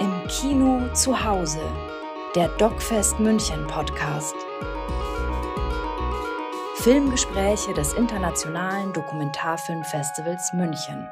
Im Kino zu Hause, der DocFest München Podcast. Filmgespräche des Internationalen Dokumentarfilmfestivals München.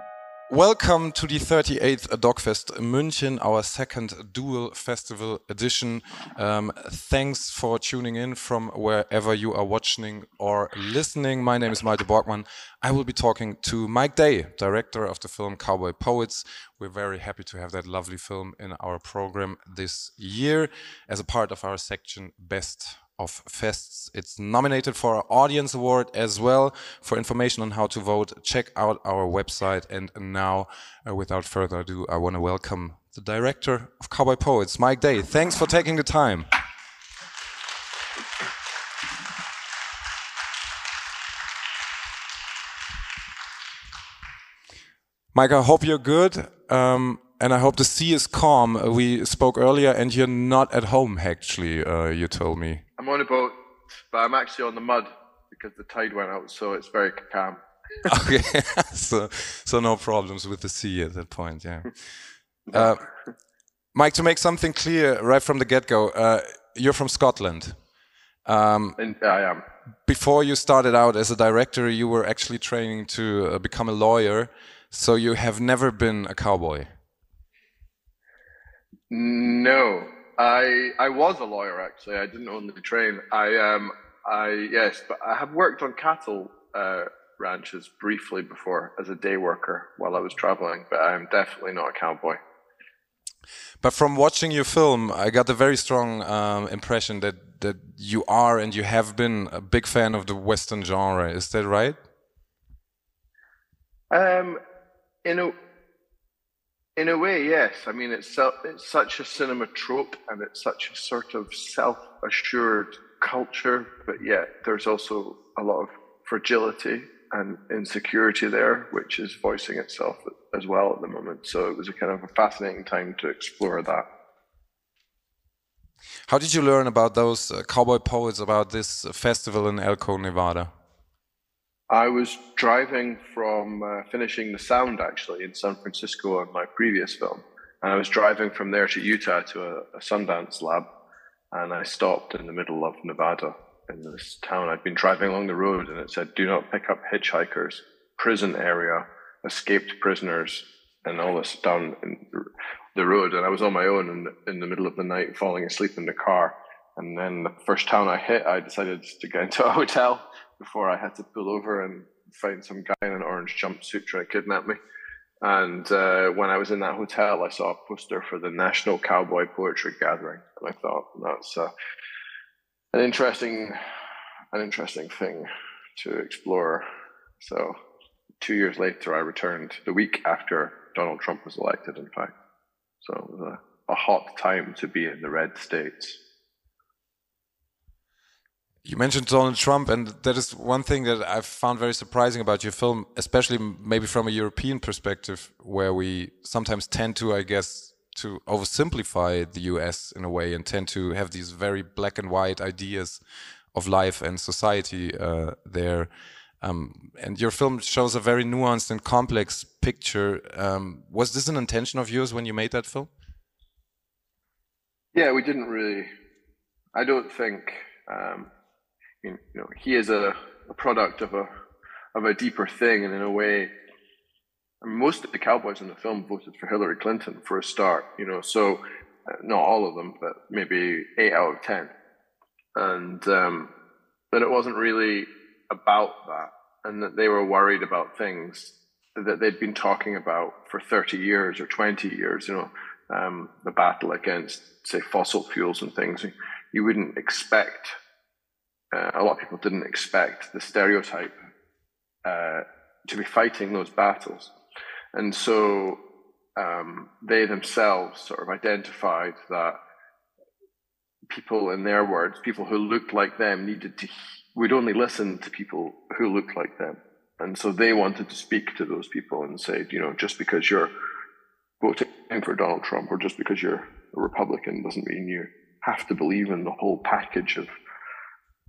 Welcome to the 38th DocFest München, our second dual festival edition. Um, thanks for tuning in from wherever you are watching or listening. My name is Malte Borgmann. I will be talking to Mike Day, director of the film Cowboy Poets. We're very happy to have that lovely film in our program this year as a part of our section Best of Fests. It's nominated for our Audience Award as well. For information on how to vote, check out our website. And now, uh, without further ado, I want to welcome the director of Cowboy Poets, Mike Day. Thanks for taking the time. Mike, I hope you're good. Um, and I hope the sea is calm. We spoke earlier, and you're not at home, actually, uh, you told me. I'm on a boat, but I'm actually on the mud because the tide went out, so it's very calm. okay, so so no problems with the sea at that point, yeah. Uh, Mike, to make something clear right from the get-go, uh, you're from Scotland. Um, and I am. Before you started out as a director, you were actually training to uh, become a lawyer. So you have never been a cowboy. No, I I was a lawyer actually. I didn't own the train. I um I yes, but I have worked on cattle uh, ranches briefly before as a day worker while I was traveling. But I'm definitely not a cowboy. But from watching your film, I got a very strong um, impression that that you are and you have been a big fan of the Western genre. Is that right? Um, in a in a way, yes. I mean, it's it's such a cinema trope, and it's such a sort of self-assured culture, but yet there's also a lot of fragility and insecurity there, which is voicing itself as well at the moment. So it was a kind of a fascinating time to explore that. How did you learn about those uh, cowboy poets about this festival in Elko, Nevada? I was driving from uh, finishing the sound actually in San Francisco on my previous film. And I was driving from there to Utah to a, a Sundance lab. And I stopped in the middle of Nevada in this town. I'd been driving along the road and it said, do not pick up hitchhikers, prison area, escaped prisoners, and all this down in the road. And I was on my own in in the middle of the night, falling asleep in the car. And then the first town I hit, I decided to get into a hotel before I had to pull over and find some guy in an orange jumpsuit trying to kidnap me. And uh, when I was in that hotel, I saw a poster for the National Cowboy Poetry Gathering, and I thought that's uh, an interesting, an interesting thing to explore. So, two years later, I returned the week after Donald Trump was elected. In fact, so it was a, a hot time to be in the red states. You mentioned Donald Trump, and that is one thing that I've found very surprising about your film, especially maybe from a European perspective, where we sometimes tend to, I guess, to oversimplify the US in a way and tend to have these very black and white ideas of life and society uh, there. Um, and your film shows a very nuanced and complex picture. Um, was this an intention of yours when you made that film? Yeah, we didn't really. I don't think. Um, you know, he is a, a product of a of a deeper thing, and in a way, most of the cowboys in the film voted for Hillary Clinton for a start. You know, so uh, not all of them, but maybe eight out of ten, and um, that it wasn't really about that, and that they were worried about things that they'd been talking about for 30 years or 20 years, you know, um, the battle against, say, fossil fuels and things. You wouldn't expect uh, a lot of people didn't expect the stereotype uh, to be fighting those battles. And so um, they themselves sort of identified that people, in their words, people who looked like them needed to, would only listen to people who looked like them. And so they wanted to speak to those people and say, you know, just because you're voting for Donald Trump or just because you're a Republican doesn't mean you have to believe in the whole package of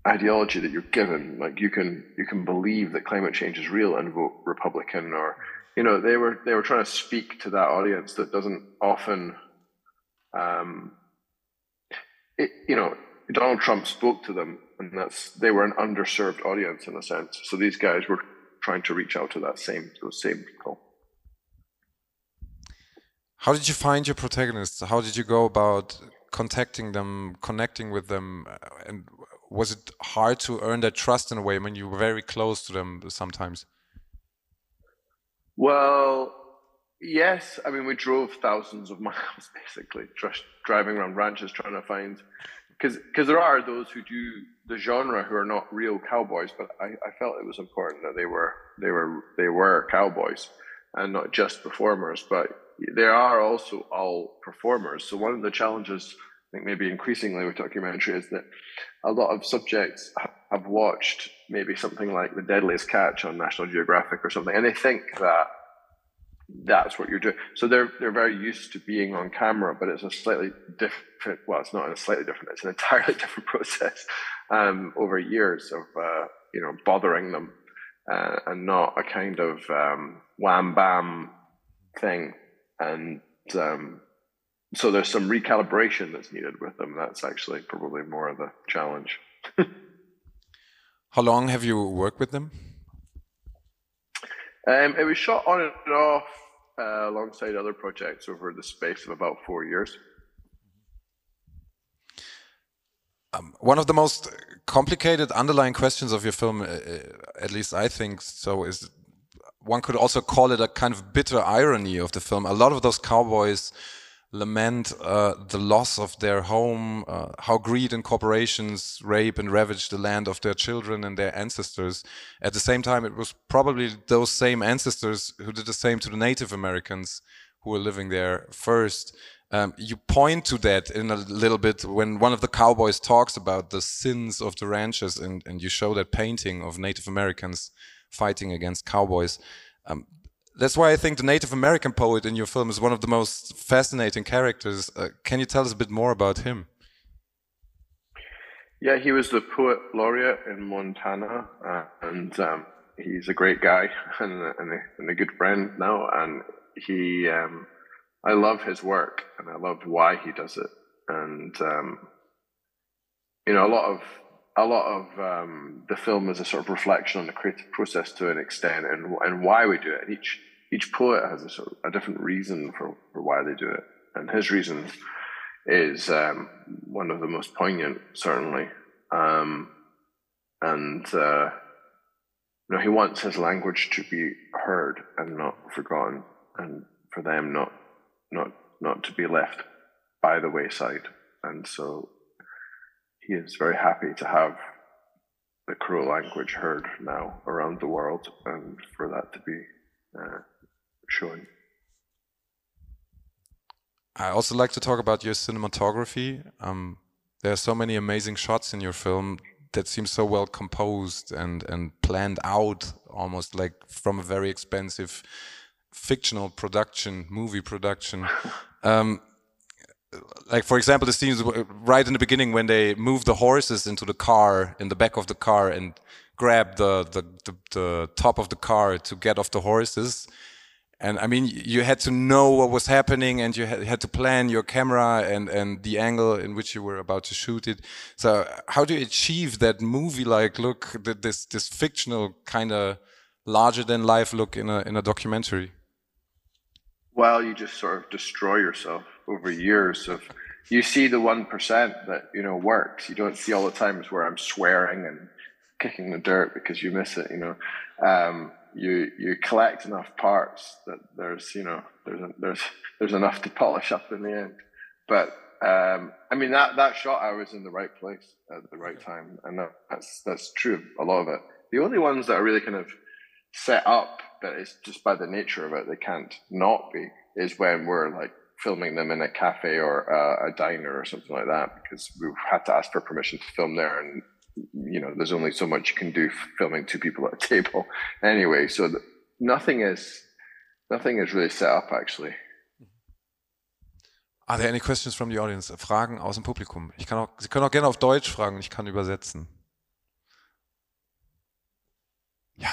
ideology that you're given. Like you can you can believe that climate change is real and vote Republican, or you know they were they were trying to speak to that audience that doesn't often Um, it, you know, Donald Trump spoke to them, and that's they were an underserved audience in a sense. So these guys were trying to reach out to that same those same people. How did you find your protagonists? How did you go about contacting them, connecting with them, and was it hard to earn their trust in a way when you were very close to them sometimes? Well, yes. I mean, we drove thousands of miles basically, just driving around ranches trying to find because because there are those who do the genre who are not real cowboys, but I, I felt it was important that they were they were they were cowboys and not just performers, but they are also all performers. So one of the challenges, I think maybe increasingly with documentary, is that a lot of subjects have watched maybe something like The Deadliest Catch on National Geographic or something, and they think that that's what you're doing. So they're they're very used to being on camera, but it's a slightly different. Well, it's not a slightly different. It's an entirely different process um, over years of uh, you know bothering them, uh, and not a kind of um, wham bam thing. And um, so there's some recalibration that's needed with them. That's actually probably more of the challenge. How long have you worked with them? Um, it was shot on and off uh, alongside other projects over the space of about four years. Um, one of the most complicated underlying questions of your film, uh, uh, at least I think so, is one could also call it a kind of bitter irony of the film. A lot of those cowboys lament uh, the loss of their home, uh, how greed and corporations rape and ravage the land of their children and their ancestors. At the same time, it was probably those same ancestors who did the same to the Native Americans who were living there first. Um, you point to that in a little bit when one of the cowboys talks about the sins of the ranchers, and, and you show that painting of Native Americans fighting against cowboys. Um, that's why I think the Native American poet in your film is one of the most fascinating characters. Uh, can you tell us a bit more about him? Yeah, he was the poet laureate in Montana, uh, and um, he's a great guy and and, a, and a, good friend now. And he, um, I love his work, and I love why he does it. And um, you know, a lot of a lot of um, the film is a sort of reflection on the creative process to an extent, and and why we do it. And each each poet has a, sort of, a different reason for, for why they do it. And his reason is um, one of the most poignant, certainly. Um, and uh, you know, he wants his language to be heard and not forgotten, and for them not not not to be left by the wayside. And so he is very happy to have the Crow language heard now around the world, and for that to be uh, shown. I also like to talk about your cinematography. Um, there are so many amazing shots in your film that seem so well composed and and planned out, almost like from a very expensive fictional production, movie production. Um, like for example, the scenes right in the beginning when they move the horses into the car in the back of the car and grab the the, the, the top of the car to get off the horses and I mean, you had to know what was happening, and you had to plan your camera and and the angle in which you were about to shoot it. So, how do you achieve that movie-like look, this this fictional kind of larger than life look in a in a documentary? Well, you just sort of destroy yourself over years of. You see the one percent that you know works. You don't see all the times where I'm swearing and kicking the dirt because you miss it. You know. Um, you you collect enough parts that there's you know there's there's there's enough to polish up in the end. But um, I mean that that shot I was in the right place at the right time, and that, that's that's true a lot of it. The only ones that are really kind of set up, but it's just by the nature of it, they can't not be, is when we're like filming them in a cafe or uh, a diner or something like that, because we've had to ask for permission to film there, and you know, there's only so much you can do filming two people at a table anyway. So nothing is, nothing is really set up actually. Are there any questions from the audience? Fragen aus dem Publikum? Ich kann auch, Sie können auch gerne auf Deutsch fragen, ich kann übersetzen. Ja.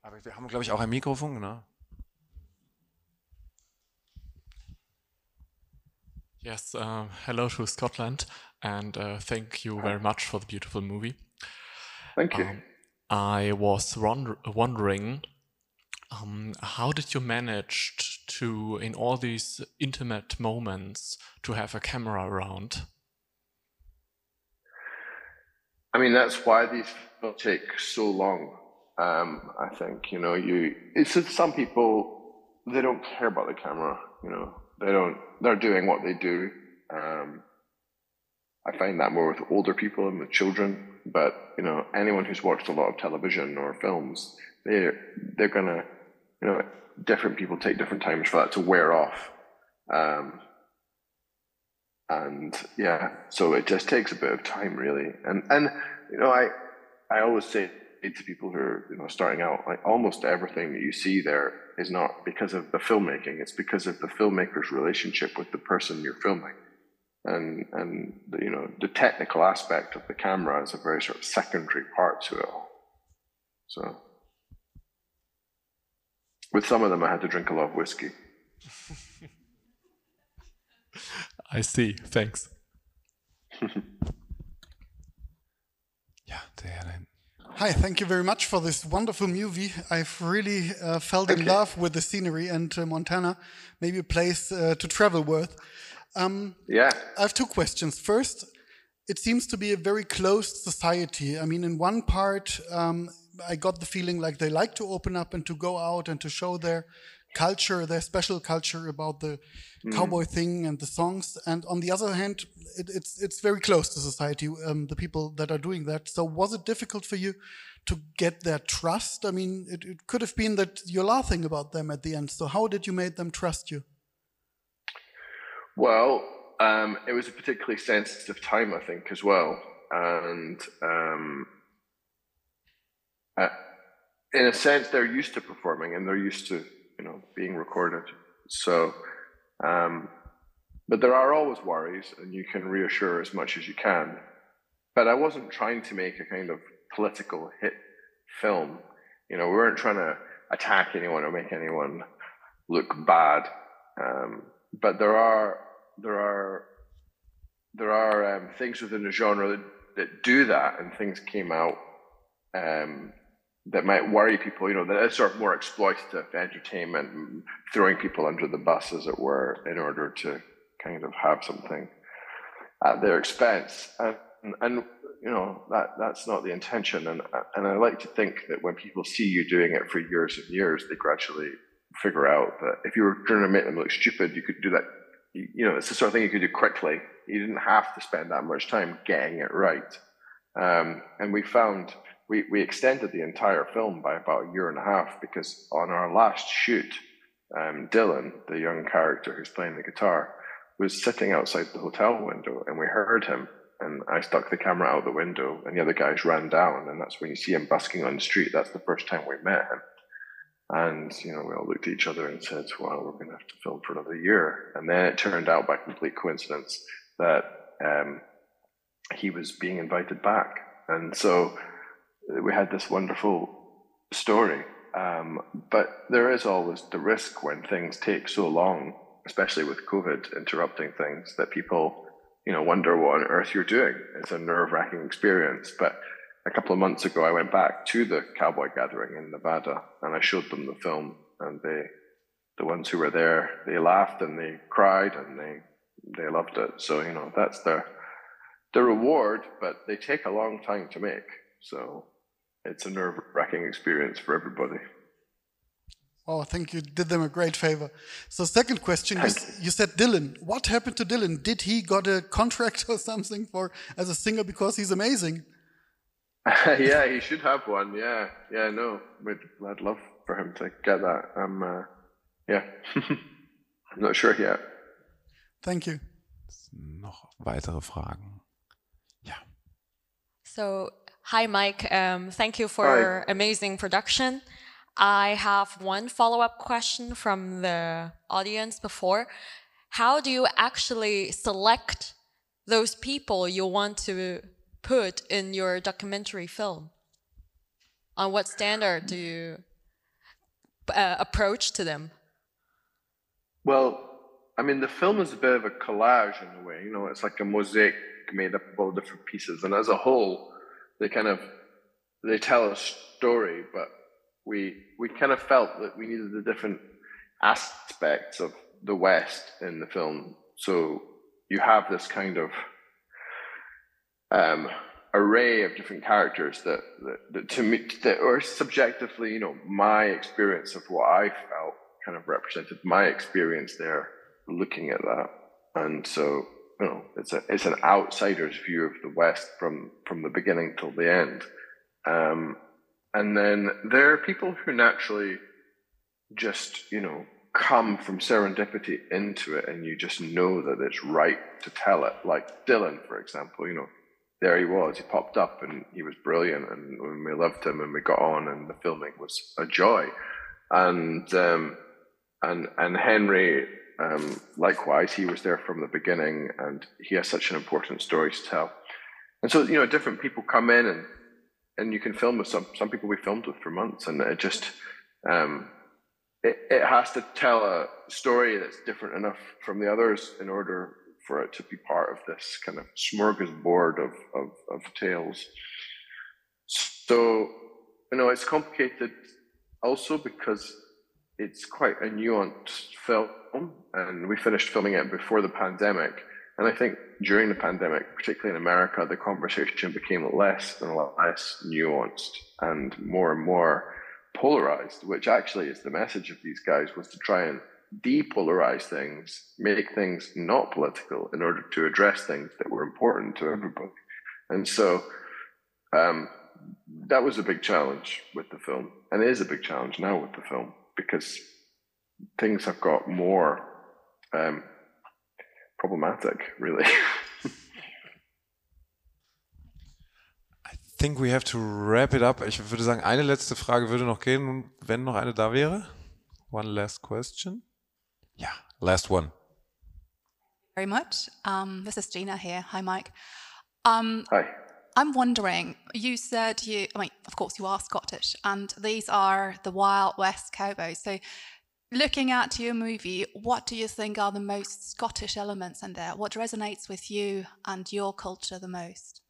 Aber wir haben, glaube ich, auch ein Mikrofon, ne? Yes, uh, hello to Scotland, and uh, thank you very much for the beautiful movie. Thank you. Um, I was wonder wondering, um, how did you manage to, in all these intimate moments, to have a camera around? I mean, that's why these films take so long. Um, I think you know, you. It's some people they don't care about the camera. You know, they don't. They're doing what they do. Um, I find that more with older people and with children. But you know, anyone who's watched a lot of television or films, they they're gonna, you know, different people take different times for that to wear off. Um, and yeah, so it just takes a bit of time, really. And and you know, I I always say to people who are you know starting out, like almost everything that you see there is not because of the filmmaking; it's because of the filmmaker's relationship with the person you're filming, and and the, you know the technical aspect of the camera is a very sort of secondary part to it all. So, with some of them, I had to drink a lot of whiskey. I see. Thanks. Ja, der Herr da hinten. Hi, thank you very much for this wonderful movie. I've really uh, felt in love with the scenery and uh, Montana, maybe a place uh, to travel with. Um, Yeah. I have two questions. First, it seems to be a very closed society. I mean, in one part, um, I got the feeling like they like to open up and to go out and to show their culture, their special culture about the cowboy thing and the songs. And on the other hand, it, it's it's very close to society. Um, the people that are doing that. So was it difficult for you to get their trust? I mean, it, it could have been that you're laughing about them at the end. So how did you make them trust you? Well, um, it was a particularly sensitive time, I think, as well, and um, uh, in a sense, they're used to performing and they're used to, you know, being recorded. So, um, but there are always worries, and you can reassure as much as you can. But I wasn't trying to make a kind of political hit film. You know, we weren't trying to attack anyone or make anyone look bad. Um, but there are there are there are um, things within the genre that, that do that, and things came out um, that might worry people. You know, that is sort of more exploitative entertainment, throwing people under the bus, as it were, in order to kind of have something at their expense. And, and you know that that's not the intention. And and I like to think that when people see you doing it for years and years, they gradually figure out that if you were trying to make them look stupid, you could do that. You, know, it's the sort of thing you could do quickly. You didn't have to spend that much time getting it right. Um, and we found we, we extended the entire film by about a year and a half because on our last shoot, um, Dylan, the young character who's playing the guitar, was sitting outside the hotel window and we heard him and I stuck the camera out the window and the other guys ran down and that's when you see him busking on the street. That's the first time we met him. And, you know, we all looked at each other and said, well, we're going to have to film for another year. And then it turned out by complete coincidence that um, he was being invited back. And so we had this wonderful story. Um, but there is always the risk when things take so long, especially with COVID interrupting things, that people, you know, wonder what on earth you're doing. It's a nerve wracking experience. But a couple of months ago, I went back to the cowboy gathering in Nevada and I showed them the film, and they, the ones who were there, they laughed and they cried and they, they loved it. So you know that's the, the reward, but they take a long time to make. So it's a nerve wracking experience for everybody. Oh, I think you did them a great favor. So, second question, you, you said Dylan. What happened to Dylan? Did he got a contract or something for as a singer because he's amazing? yeah, he should have one. Yeah, yeah, no, we'd, I'd love for him to get that. I'm, uh, yeah, I'm not sure yet. Thank you. Noch weitere Fragen? Ja. So, hi, Mike. Um, thank you for amazing production. I have one follow up question from the audience before. How do you actually select those people you want to put in your documentary film? On what standard do you uh, approach to them? Well, I mean, the film is a bit of a collage in a way. You know, it's like a mosaic made up of all different pieces, and as a whole, they kind of they tell a story. But we we kind of felt that we needed the different aspects of the West in the film. So you have this kind of um, array of different characters that, that, that to me that are subjectively, you know, my experience of what I felt kind of represented my experience there looking at that. And so, you know, it's a it's an outsider's view of the West from from the beginning till the end. Um, and then there are people who naturally just, you know, come from serendipity into it and you just know that it's right to tell it. Like Dylan, for example, you know, there he was. He popped up and he was brilliant, and we loved him, and we got on, and the filming was a joy. And um, and and Henry, um, likewise, he was there from the beginning, and he has such an important story to tell. And so, you know, different people come in, and and you can film with some some people we filmed with for months, and it just um, it, it has to tell a story that's different enough from the others in order for it to be part of this kind of smorgasbord of, of, of tales. So, you know, it's complicated also because it's quite a nuanced film, and we finished filming it before the pandemic. And I think during the pandemic, particularly in America, the conversation became less and a lot less nuanced and more and more polarized, which actually is the message of these guys was to try and depolarize things, make things not political in order to address things that were important to everybody. And so um, that was a big challenge with the film, and it is a big challenge now with the film because things have got more um, problematic, really. I think we have to wrap it up. Ich würde sagen, eine letzte Frage würde noch gehen, wenn noch eine da wäre. One last question. Yeah, last one. Very much. Um, this is Gina here. Hi, Mike. Um, Hi. I'm wondering, you said you, I mean, of course, you are Scottish, and these are the Wild West cowboys. So, looking at your movie, what do you think are the most Scottish elements in there? What resonates with you and your culture the most?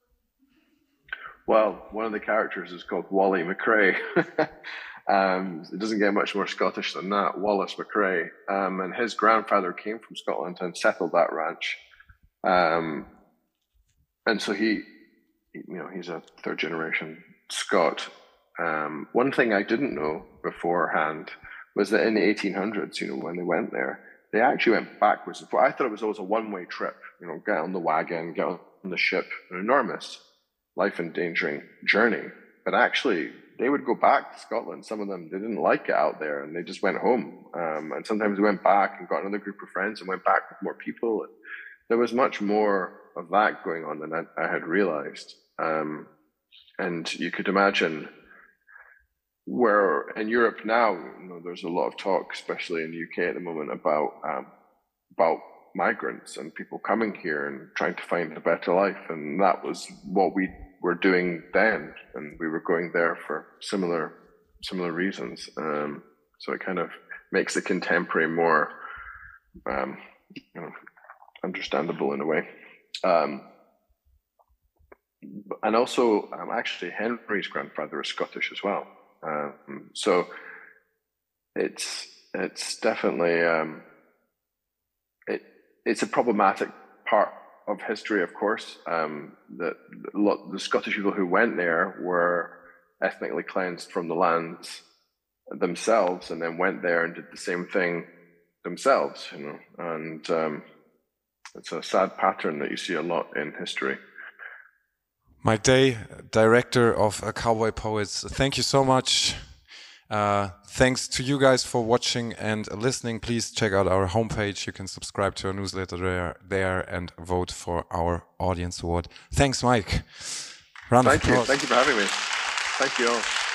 Well, one of the characters is called Wally McRae. Um, it doesn't get much more Scottish than that. Wallace McRae, um, and his grandfather came from Scotland and settled that ranch, um, and so he, you know, he's a third generation Scot. Um, one thing I didn't know beforehand was that in the 1800s, you know, when they went there, they actually went backwards. I thought it was always a one way trip. You know, get on the wagon, get on the ship, an enormous life endangering journey. But actually, they would go back to Scotland. Some of them they didn't like it out there, and they just went home. Um, and sometimes they went back and got another group of friends and went back with more people. There was much more of that going on than I, I had realized. Um, and you could imagine where in Europe now, you know, there's a lot of talk, especially in the UK at the moment, about um, about migrants and people coming here and trying to find a better life. And that was what we were doing then, and we were going there for similar similar reasons. Um, so it kind of makes the contemporary more um, you know, understandable in a way. Um, and also, um, actually, Henry's grandfather is Scottish as well. Um, so it's it's definitely um, it, it's a problematic part of history, of course, um, that the Scottish people who went there were ethnically cleansed from the lands themselves, and then went there and did the same thing themselves. You know, and um, it's a sad pattern that you see a lot in history. Mike Day, director of Cowboy Poets, thank you so much uh, thanks to you guys for watching and listening. Please check out our homepage. You can subscribe to our newsletter there, there and vote for our audience award. Thanks, Mike. Round Thank you. Thank you for having me. Thank you all.